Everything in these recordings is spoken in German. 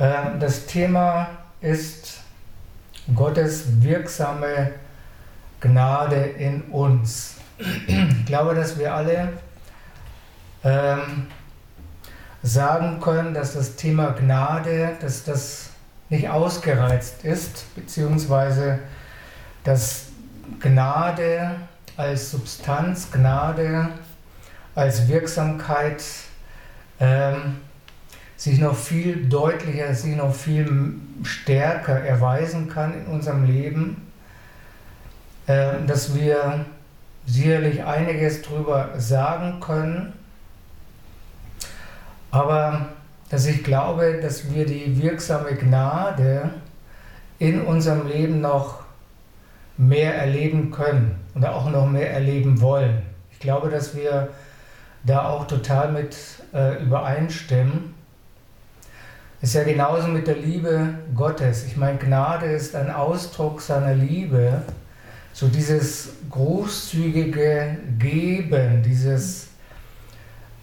Ähm, das Thema ist Gottes wirksame Gnade in uns. Ich glaube, dass wir alle ähm, sagen können, dass das Thema Gnade, dass das nicht ausgereizt ist, beziehungsweise dass Gnade als Substanz, Gnade als Wirksamkeit ähm, sich noch viel deutlicher, sich noch viel stärker erweisen kann in unserem Leben, äh, dass wir sicherlich einiges darüber sagen können, aber dass ich glaube, dass wir die wirksame Gnade in unserem Leben noch mehr erleben können und auch noch mehr erleben wollen. Ich glaube, dass wir da auch total mit äh, übereinstimmen. Ist ja genauso mit der Liebe Gottes. Ich meine, Gnade ist ein Ausdruck seiner Liebe. So dieses großzügige Geben, dieses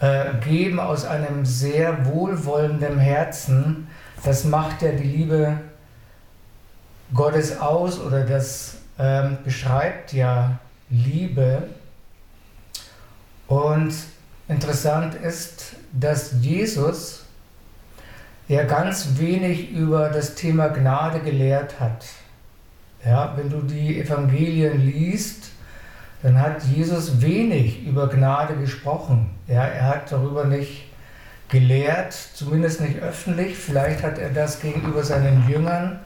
äh, Geben aus einem sehr wohlwollenden Herzen, das macht ja die Liebe Gottes aus oder das ähm, beschreibt ja Liebe. Und interessant ist, dass Jesus ja ganz wenig über das Thema Gnade gelehrt hat. Ja, wenn du die Evangelien liest, dann hat Jesus wenig über Gnade gesprochen. Ja, er hat darüber nicht gelehrt, zumindest nicht öffentlich. Vielleicht hat er das gegenüber seinen Jüngern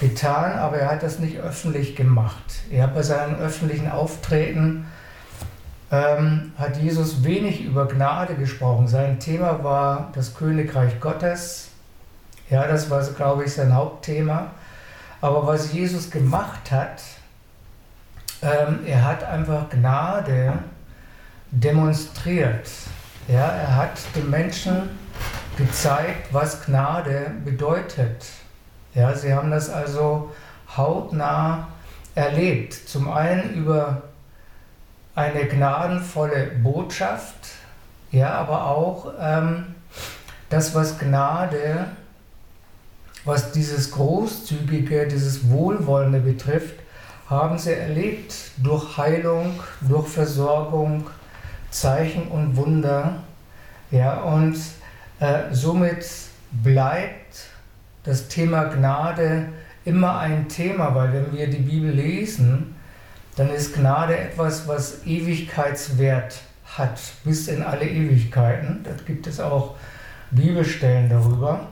getan, aber er hat das nicht öffentlich gemacht. Er hat bei seinen öffentlichen Auftreten ähm, hat Jesus wenig über Gnade gesprochen. Sein Thema war das Königreich Gottes. Ja, das war, glaube ich, sein Hauptthema. Aber was Jesus gemacht hat, ähm, er hat einfach Gnade demonstriert. Ja, er hat den Menschen gezeigt, was Gnade bedeutet. Ja, sie haben das also hautnah erlebt. Zum einen über eine gnadenvolle Botschaft, ja, aber auch ähm, das, was Gnade, was dieses Großzügige, dieses Wohlwollende betrifft, haben sie erlebt durch Heilung, durch Versorgung, Zeichen und Wunder. Ja, und äh, somit bleibt das Thema Gnade immer ein Thema, weil wenn wir die Bibel lesen, dann ist Gnade etwas, was Ewigkeitswert hat, bis in alle Ewigkeiten. Da gibt es auch Bibelstellen darüber.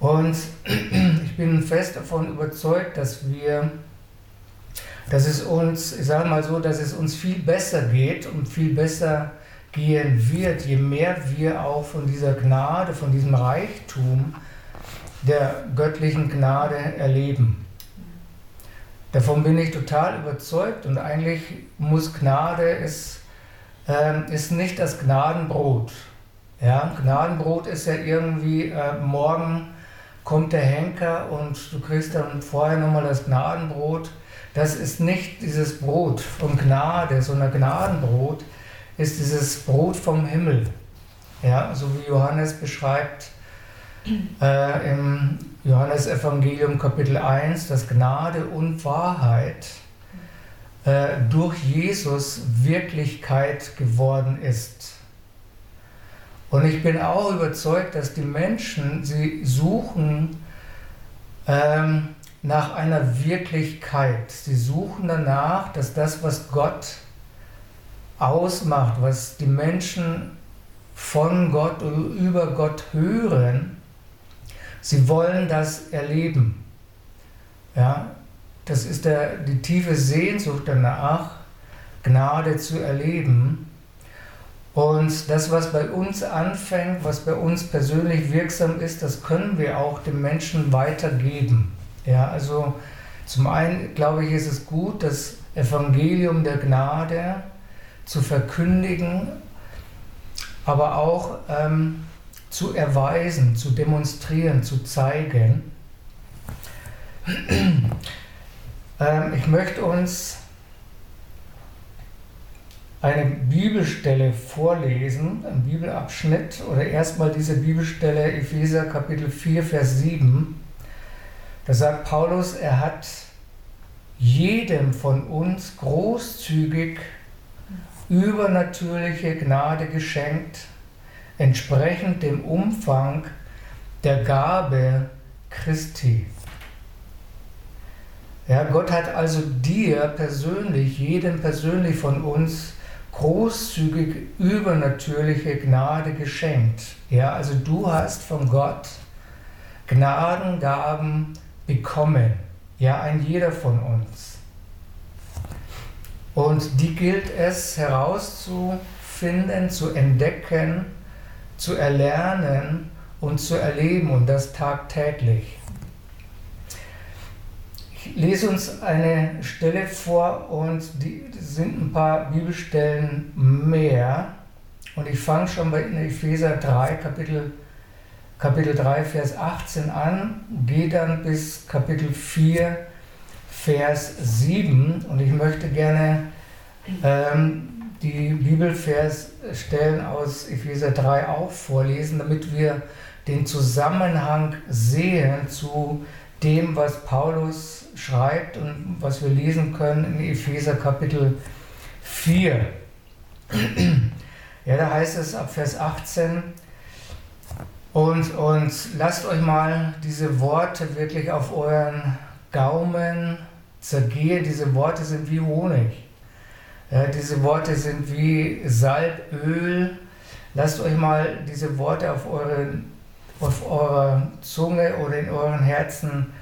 Und ich bin fest davon überzeugt, dass wir dass es uns, ich sage mal so, dass es uns viel besser geht und viel besser gehen wird, je mehr wir auch von dieser Gnade, von diesem Reichtum der göttlichen Gnade erleben. Davon bin ich total überzeugt und eigentlich muss Gnade, ist, äh, ist nicht das Gnadenbrot. Ja, Gnadenbrot ist ja irgendwie, äh, morgen kommt der Henker und du kriegst dann vorher nochmal das Gnadenbrot das ist nicht dieses Brot von Gnade, sondern Gnadenbrot ist dieses Brot vom Himmel. Ja, so wie Johannes beschreibt äh, im Johannesevangelium Kapitel 1, dass Gnade und Wahrheit äh, durch Jesus Wirklichkeit geworden ist. Und ich bin auch überzeugt, dass die Menschen, sie suchen ähm, nach einer Wirklichkeit. Sie suchen danach, dass das, was Gott ausmacht, was die Menschen von Gott oder über Gott hören, sie wollen das erleben. Ja, das ist der, die tiefe Sehnsucht danach, Gnade zu erleben. Und das, was bei uns anfängt, was bei uns persönlich wirksam ist, das können wir auch den Menschen weitergeben. Ja, also zum einen glaube ich, ist es gut, das Evangelium der Gnade zu verkündigen, aber auch ähm, zu erweisen, zu demonstrieren, zu zeigen. ähm, ich möchte uns eine Bibelstelle vorlesen, einen Bibelabschnitt oder erstmal diese Bibelstelle Epheser Kapitel 4, Vers 7. Da sagt Paulus, er hat jedem von uns großzügig übernatürliche Gnade geschenkt, entsprechend dem Umfang der Gabe Christi. Ja, Gott hat also dir persönlich, jedem persönlich von uns großzügig übernatürliche Gnade geschenkt. Ja, also du hast von Gott Gnadengaben bekommen. Ja, ein jeder von uns. Und die gilt es herauszufinden, zu entdecken, zu erlernen und zu erleben und das tagtäglich. Lese uns eine Stelle vor und die sind ein paar Bibelstellen mehr. Und ich fange schon bei Epheser 3, Kapitel, Kapitel 3, Vers 18 an, gehe dann bis Kapitel 4, Vers 7. Und ich möchte gerne ähm, die Bibelversstellen aus Epheser 3 auch vorlesen, damit wir den Zusammenhang sehen zu dem, was Paulus schreibt und was wir lesen können in Epheser Kapitel 4. Ja, da heißt es ab Vers 18, und, und lasst euch mal diese Worte wirklich auf euren Gaumen zergehen. Diese Worte sind wie Honig. Ja, diese Worte sind wie Salböl. Lasst euch mal diese Worte auf, eure, auf eurer Zunge oder in euren Herzen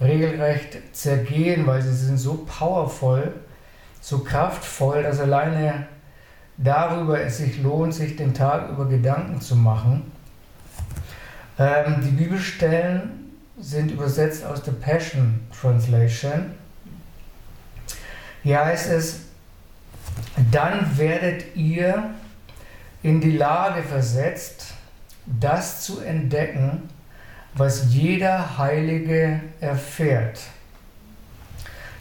regelrecht zergehen, weil sie sind so powervoll, so kraftvoll, dass alleine darüber es sich lohnt, sich den Tag über Gedanken zu machen. Ähm, die Bibelstellen sind übersetzt aus der Passion Translation. Hier heißt es, dann werdet ihr in die Lage versetzt, das zu entdecken, was jeder Heilige erfährt.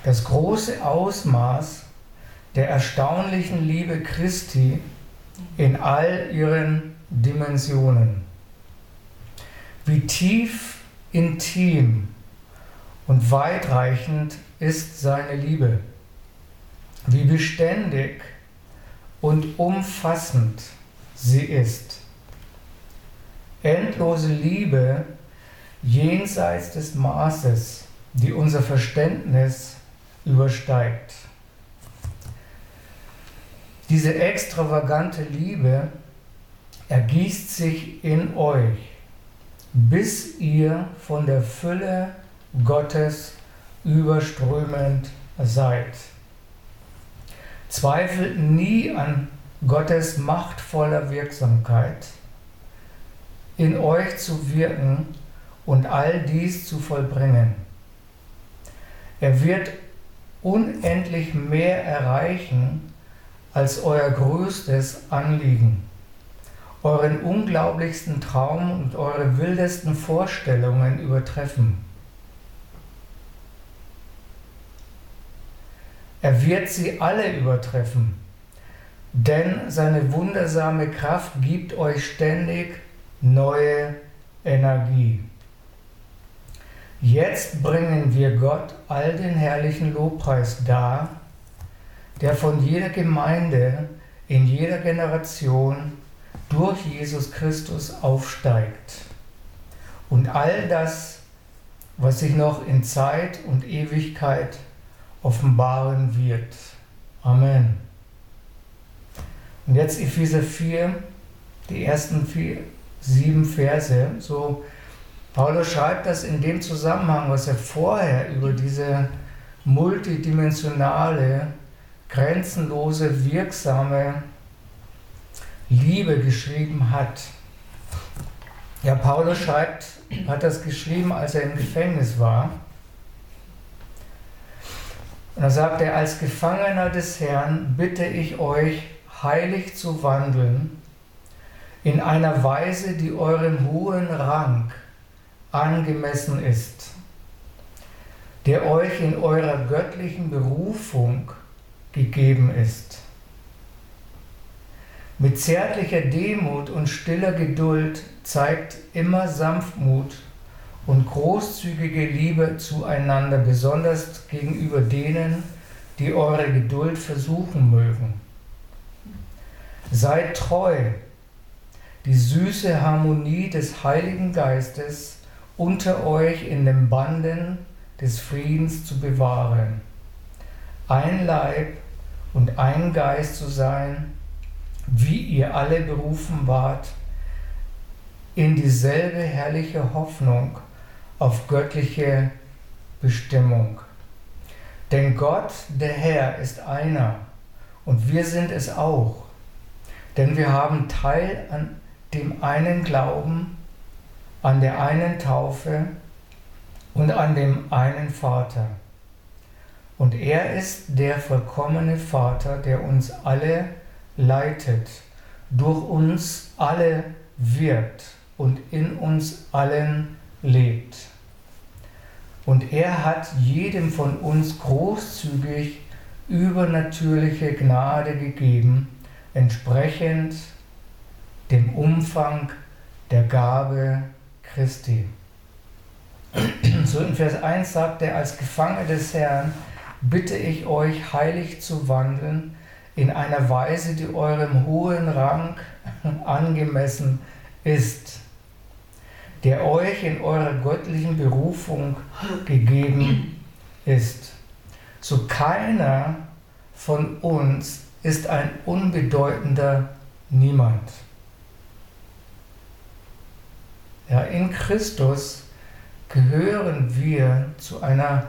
Das große Ausmaß der erstaunlichen Liebe Christi in all ihren Dimensionen. Wie tief, intim und weitreichend ist seine Liebe wie beständig und umfassend sie ist. Endlose Liebe jenseits des Maßes, die unser Verständnis übersteigt. Diese extravagante Liebe ergießt sich in euch, bis ihr von der Fülle Gottes überströmend seid. Zweifelt nie an Gottes machtvoller Wirksamkeit, in euch zu wirken und all dies zu vollbringen. Er wird unendlich mehr erreichen als euer größtes Anliegen, euren unglaublichsten Traum und eure wildesten Vorstellungen übertreffen. Er wird sie alle übertreffen, denn seine wundersame Kraft gibt euch ständig neue Energie. Jetzt bringen wir Gott all den herrlichen Lobpreis dar, der von jeder Gemeinde in jeder Generation durch Jesus Christus aufsteigt. Und all das, was sich noch in Zeit und Ewigkeit offenbaren wird. Amen. Und jetzt Epheser 4, die ersten vier, sieben Verse. So, Paulus schreibt das in dem Zusammenhang, was er vorher über diese multidimensionale, grenzenlose, wirksame Liebe geschrieben hat. Ja, Paulus schreibt, hat das geschrieben, als er im Gefängnis war. Da sagt er, als Gefangener des Herrn bitte ich euch, heilig zu wandeln, in einer Weise, die eurem hohen Rang angemessen ist, der euch in eurer göttlichen Berufung gegeben ist. Mit zärtlicher Demut und stiller Geduld zeigt immer Sanftmut und großzügige Liebe zueinander, besonders gegenüber denen, die eure Geduld versuchen mögen. Seid treu, die süße Harmonie des Heiligen Geistes unter euch in den Banden des Friedens zu bewahren. Ein Leib und ein Geist zu sein, wie ihr alle berufen wart, in dieselbe herrliche Hoffnung auf göttliche Bestimmung. Denn Gott, der Herr, ist einer und wir sind es auch. Denn wir haben Teil an dem einen Glauben, an der einen Taufe und an dem einen Vater. Und er ist der vollkommene Vater, der uns alle leitet, durch uns alle wirkt und in uns allen lebt. Und er hat jedem von uns großzügig übernatürliche Gnade gegeben, entsprechend dem Umfang der Gabe Christi. So in Vers 1 sagt er, als Gefangene des Herrn bitte ich euch, heilig zu wandeln, in einer Weise, die eurem hohen Rang angemessen ist, der euch in eurer göttlichen Berufung gegeben ist. So keiner von uns ist ein unbedeutender Niemand. Ja, in Christus gehören wir zu einer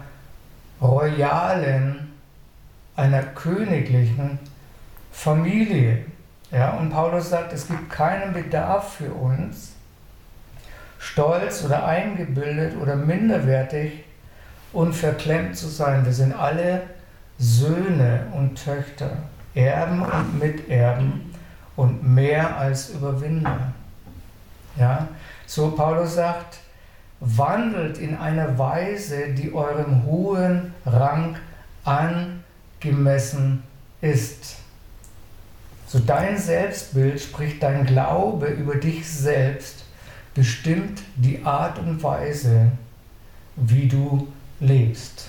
royalen, einer königlichen Familie. Ja, und Paulus sagt, es gibt keinen Bedarf für uns, stolz oder eingebildet oder minderwertig und verklemmt zu sein. Wir sind alle Söhne und Töchter, Erben und Miterben und mehr als Überwinder. Ja, so Paulus sagt, wandelt in einer Weise, die eurem hohen Rang angemessen ist. So dein Selbstbild, sprich dein Glaube über dich selbst, bestimmt die Art und Weise, wie du lebst.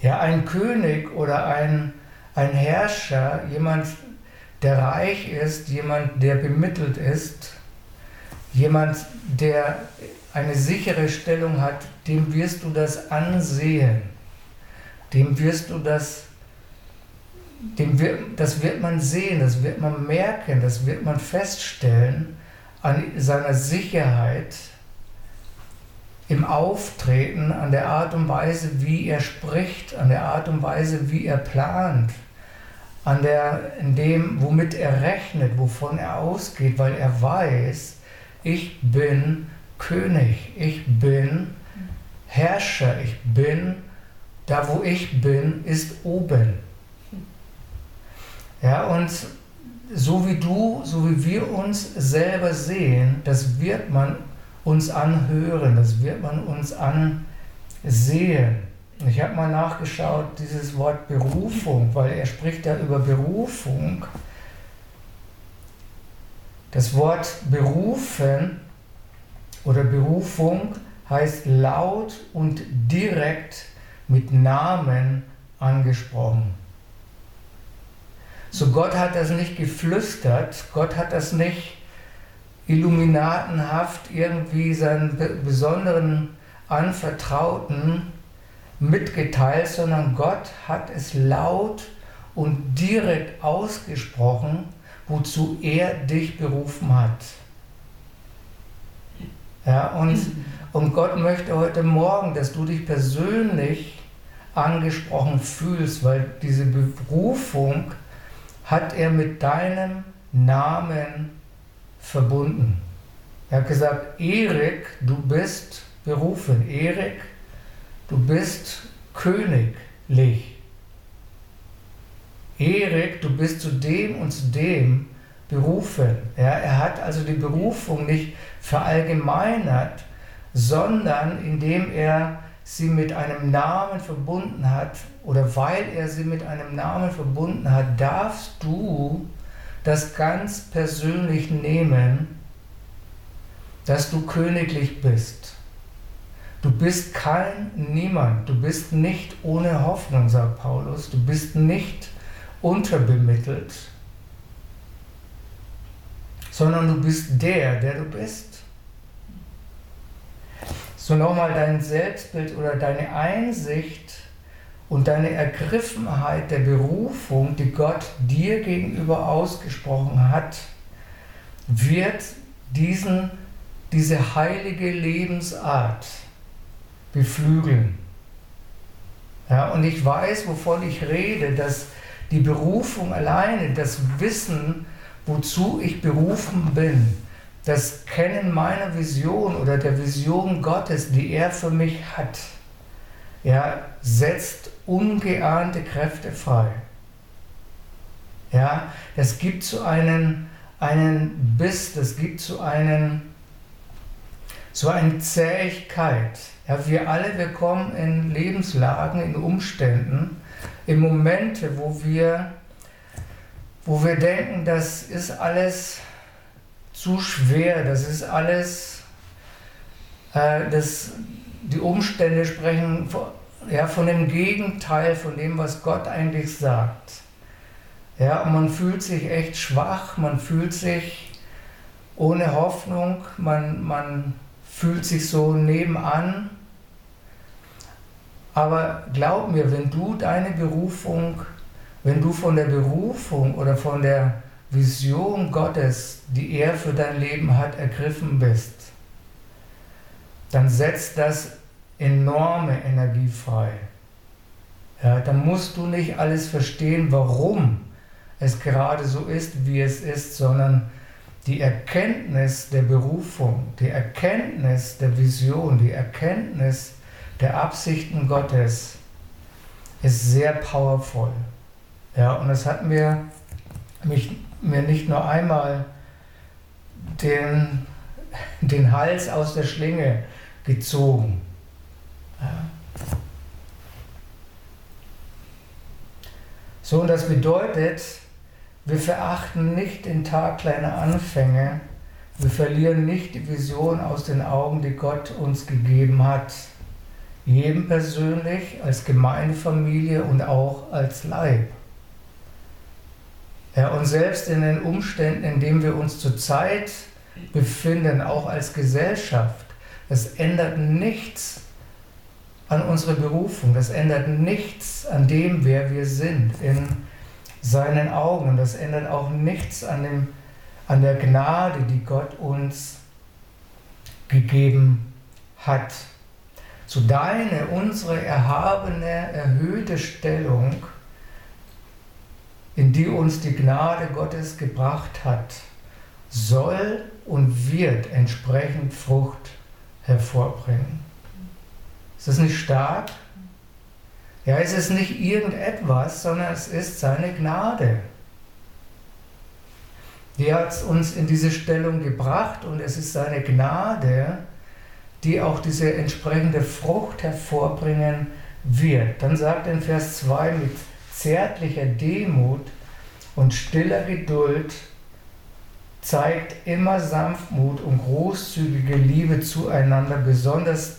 Ja, ein König oder ein, ein Herrscher, jemand, der reich ist, jemand, der bemittelt ist, jemand, der eine sichere Stellung hat, dem wirst du das ansehen, dem wirst du das dem wird, das wird man sehen, das wird man merken, das wird man feststellen an seiner Sicherheit im Auftreten, an der Art und Weise, wie er spricht, an der Art und Weise, wie er plant, an der, in dem, womit er rechnet, wovon er ausgeht, weil er weiß, ich bin König, ich bin Herrscher, ich bin, da wo ich bin, ist oben. Ja, und so wie du, so wie wir uns selber sehen, das wird man uns anhören, das wird man uns ansehen. Ich habe mal nachgeschaut, dieses Wort Berufung, weil er spricht ja über Berufung. Das Wort berufen oder Berufung heißt laut und direkt mit Namen angesprochen. So Gott hat das nicht geflüstert, Gott hat das nicht illuminatenhaft irgendwie seinen besonderen Anvertrauten mitgeteilt, sondern Gott hat es laut und direkt ausgesprochen, wozu er dich berufen hat. Ja, und, und Gott möchte heute Morgen, dass du dich persönlich angesprochen fühlst, weil diese Berufung hat er mit deinem Namen verbunden. Er hat gesagt, Erik, du bist berufen. Erik, du bist königlich. Erik, du bist zu dem und zu dem berufen. Ja, er hat also die Berufung nicht verallgemeinert, sondern indem er sie mit einem Namen verbunden hat oder weil er sie mit einem Namen verbunden hat, darfst du das ganz persönlich nehmen, dass du königlich bist. Du bist kein Niemand, du bist nicht ohne Hoffnung, sagt Paulus, du bist nicht unterbemittelt, sondern du bist der, der du bist. So nochmal dein Selbstbild oder deine Einsicht und deine Ergriffenheit der Berufung, die Gott dir gegenüber ausgesprochen hat, wird diesen, diese heilige Lebensart beflügeln. Ja, und ich weiß, wovon ich rede, dass die Berufung alleine, das Wissen, wozu ich berufen bin, das Kennen meiner Vision oder der Vision Gottes, die er für mich hat, ja, setzt ungeahnte Kräfte frei. Ja, das gibt so einen, einen Biss, das gibt so einen, so eine Zähigkeit. Ja, wir alle, wir kommen in Lebenslagen, in Umständen, in Momente, wo wir, wo wir denken, das ist alles zu schwer, das ist alles, äh, das, die Umstände sprechen ja, von dem Gegenteil, von dem, was Gott eigentlich sagt. Ja, und man fühlt sich echt schwach, man fühlt sich ohne Hoffnung, man, man fühlt sich so nebenan aber glaub mir, wenn du deine Berufung, wenn du von der Berufung oder von der Vision Gottes, die er für dein Leben hat, ergriffen bist, dann setzt das enorme Energie frei. Ja, dann musst du nicht alles verstehen, warum es gerade so ist, wie es ist, sondern die Erkenntnis der Berufung, die Erkenntnis der Vision, die Erkenntnis der Absichten Gottes ist sehr powerful. Ja, und es hat mir, mich, mir nicht nur einmal den, den Hals aus der Schlinge gezogen. Ja. So, und das bedeutet, wir verachten nicht den Tag kleiner Anfänge, wir verlieren nicht die Vision aus den Augen, die Gott uns gegeben hat jedem persönlich, als Gemeindefamilie und auch als Leib. Ja, und selbst in den Umständen, in denen wir uns zurzeit befinden, auch als Gesellschaft, das ändert nichts an unserer Berufung, das ändert nichts an dem, wer wir sind in seinen Augen. Und das ändert auch nichts an, dem, an der Gnade, die Gott uns gegeben hat zu deine, unsere erhabene, erhöhte Stellung, in die uns die Gnade Gottes gebracht hat, soll und wird entsprechend Frucht hervorbringen. Ist das nicht stark? Ja, es ist nicht irgendetwas, sondern es ist seine Gnade. Die hat uns in diese Stellung gebracht und es ist seine Gnade, die auch diese entsprechende Frucht hervorbringen wird. Dann sagt in Vers 2 mit zärtlicher Demut und stiller Geduld zeigt immer Sanftmut und großzügige Liebe zueinander, besonders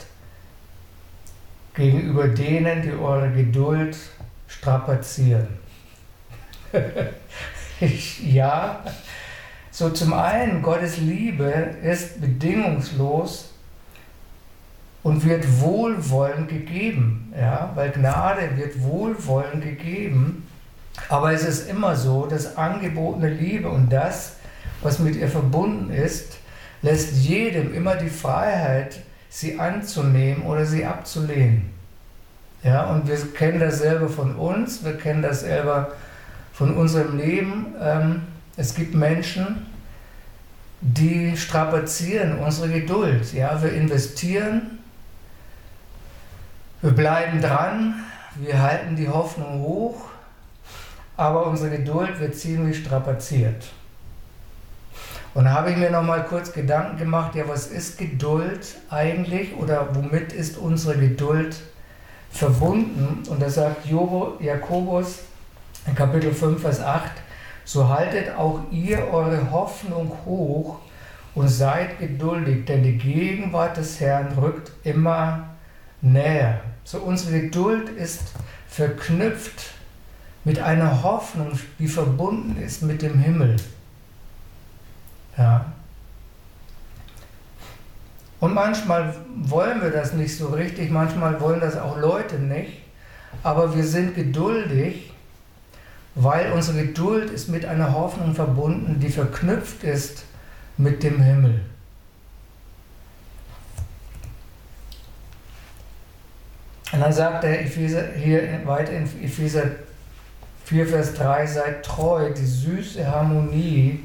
gegenüber denen, die eure Geduld strapazieren. ja, so zum einen, Gottes Liebe ist bedingungslos und wird wohlwollend gegeben, ja, weil Gnade wird wohlwollend gegeben, aber es ist immer so, dass angebotene Liebe und das, was mit ihr verbunden ist, lässt jedem immer die Freiheit, sie anzunehmen oder sie abzulehnen. Ja, und wir kennen das selber von uns, wir kennen das selber von unserem Leben. Ähm, es gibt Menschen, die strapazieren unsere Geduld. Ja, wir investieren wir bleiben dran, wir halten die Hoffnung hoch, aber unsere Geduld wird ziemlich strapaziert. Und da habe ich mir noch mal kurz Gedanken gemacht, ja, was ist Geduld eigentlich oder womit ist unsere Geduld verbunden? Und da sagt Jakobus in Kapitel 5, Vers 8, so haltet auch ihr eure Hoffnung hoch und seid geduldig, denn die Gegenwart des Herrn rückt immer näher. So unsere Geduld ist verknüpft mit einer Hoffnung, die verbunden ist mit dem Himmel. Ja. Und manchmal wollen wir das nicht so richtig, manchmal wollen das auch Leute nicht, aber wir sind geduldig, weil unsere Geduld ist mit einer Hoffnung verbunden, die verknüpft ist mit dem Himmel. Und dann sagt er Epheser, hier weiter in Epheser 4, Vers 3, seid treu, die süße Harmonie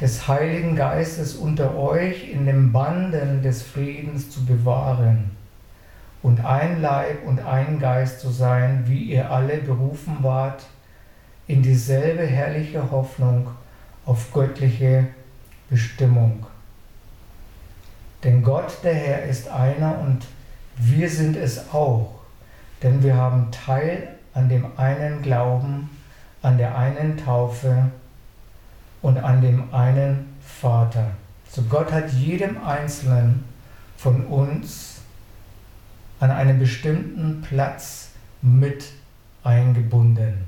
des Heiligen Geistes unter euch in den Banden des Friedens zu bewahren und ein Leib und ein Geist zu sein, wie ihr alle berufen wart, in dieselbe herrliche Hoffnung auf göttliche Bestimmung. Denn Gott, der Herr, ist einer und wir sind es auch, denn wir haben Teil an dem einen Glauben, an der einen Taufe und an dem einen Vater. So Gott hat jedem Einzelnen von uns an einen bestimmten Platz mit eingebunden.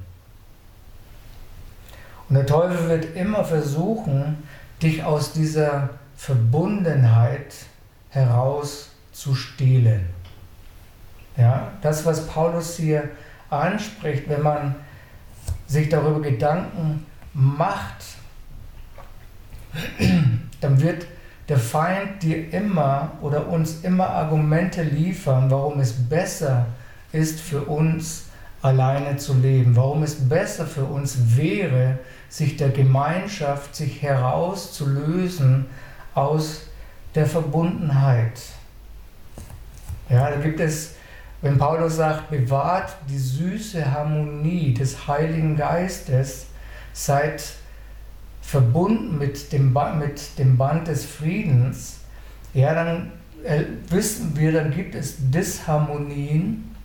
Und der Teufel wird immer versuchen, dich aus dieser Verbundenheit herauszustehlen. Ja, das, was Paulus hier anspricht, wenn man sich darüber Gedanken macht, dann wird der Feind dir immer oder uns immer Argumente liefern, warum es besser ist für uns alleine zu leben, warum es besser für uns wäre, sich der Gemeinschaft, sich herauszulösen aus der Verbundenheit. Ja, da gibt es, wenn Paulus sagt, bewahrt die süße Harmonie des Heiligen Geistes, seid verbunden mit dem, mit dem Band des Friedens, ja, dann äh, wissen wir, dann gibt es Disharmonien,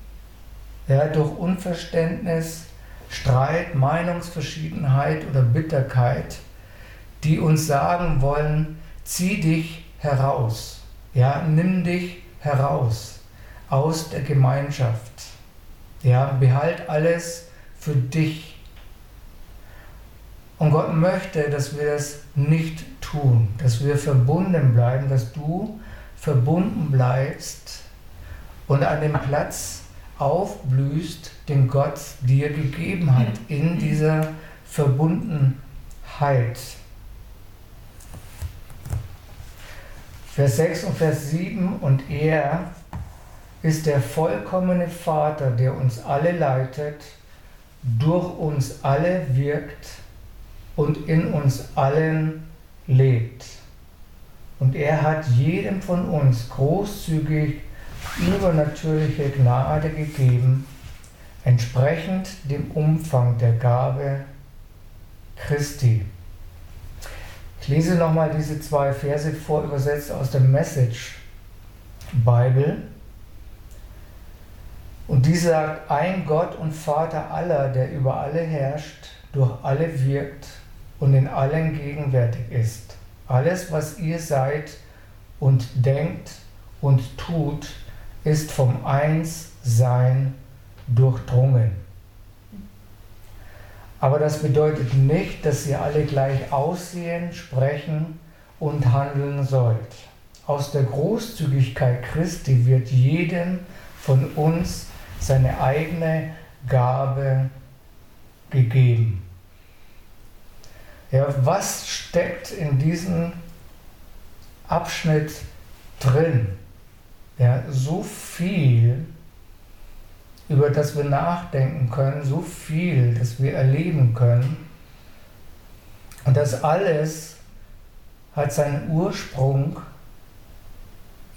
ja, durch Unverständnis, Streit, Meinungsverschiedenheit oder Bitterkeit, die uns sagen wollen, zieh dich heraus, ja, nimm dich heraus aus der Gemeinschaft, ja, behalt alles für dich. Und Gott möchte, dass wir das nicht tun, dass wir verbunden bleiben, dass du verbunden bleibst und an dem Platz aufblühst, den Gott dir gegeben hat, in dieser Verbundenheit. Vers 6 und Vers 7 und er ist der vollkommene Vater, der uns alle leitet, durch uns alle wirkt und in uns allen lebt. Und er hat jedem von uns großzügig übernatürliche Gnade gegeben, entsprechend dem Umfang der Gabe Christi. Ich lese nochmal diese zwei Verse vor, übersetzt aus der Message Bible. Und die sagt, ein Gott und Vater aller, der über alle herrscht, durch alle wirkt und in allen gegenwärtig ist. Alles, was ihr seid und denkt und tut, ist vom Einssein durchdrungen. Aber das bedeutet nicht, dass ihr alle gleich aussehen, sprechen und handeln sollt. Aus der Großzügigkeit Christi wird jedem von uns seine eigene Gabe gegeben. Ja, was steckt in diesem Abschnitt drin? Ja, so viel, über das wir nachdenken können, so viel, das wir erleben können. Und das alles hat seinen Ursprung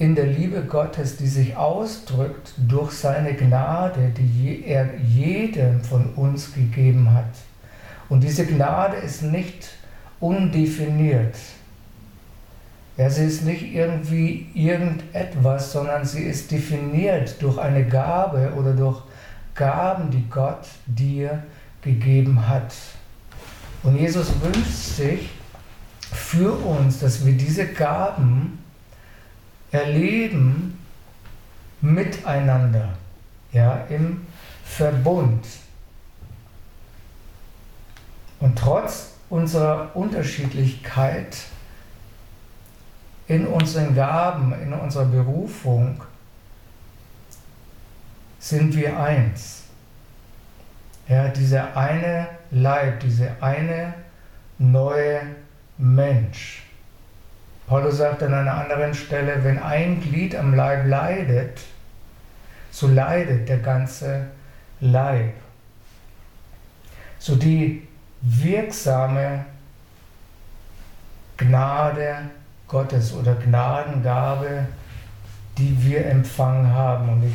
in der Liebe Gottes, die sich ausdrückt durch seine Gnade, die er jedem von uns gegeben hat. Und diese Gnade ist nicht undefiniert. Ja, sie ist nicht irgendwie irgendetwas, sondern sie ist definiert durch eine Gabe oder durch Gaben, die Gott dir gegeben hat. Und Jesus wünscht sich für uns, dass wir diese Gaben erleben miteinander, ja, im Verbund. Und trotz unserer Unterschiedlichkeit in unseren Gaben, in unserer Berufung, sind wir eins. Ja, dieser eine Leib, diese eine neue Mensch. Paulus sagt an einer anderen Stelle, wenn ein Glied am Leib leidet, so leidet der ganze Leib. So die wirksame Gnade Gottes oder Gnadengabe, die wir empfangen haben. Und ich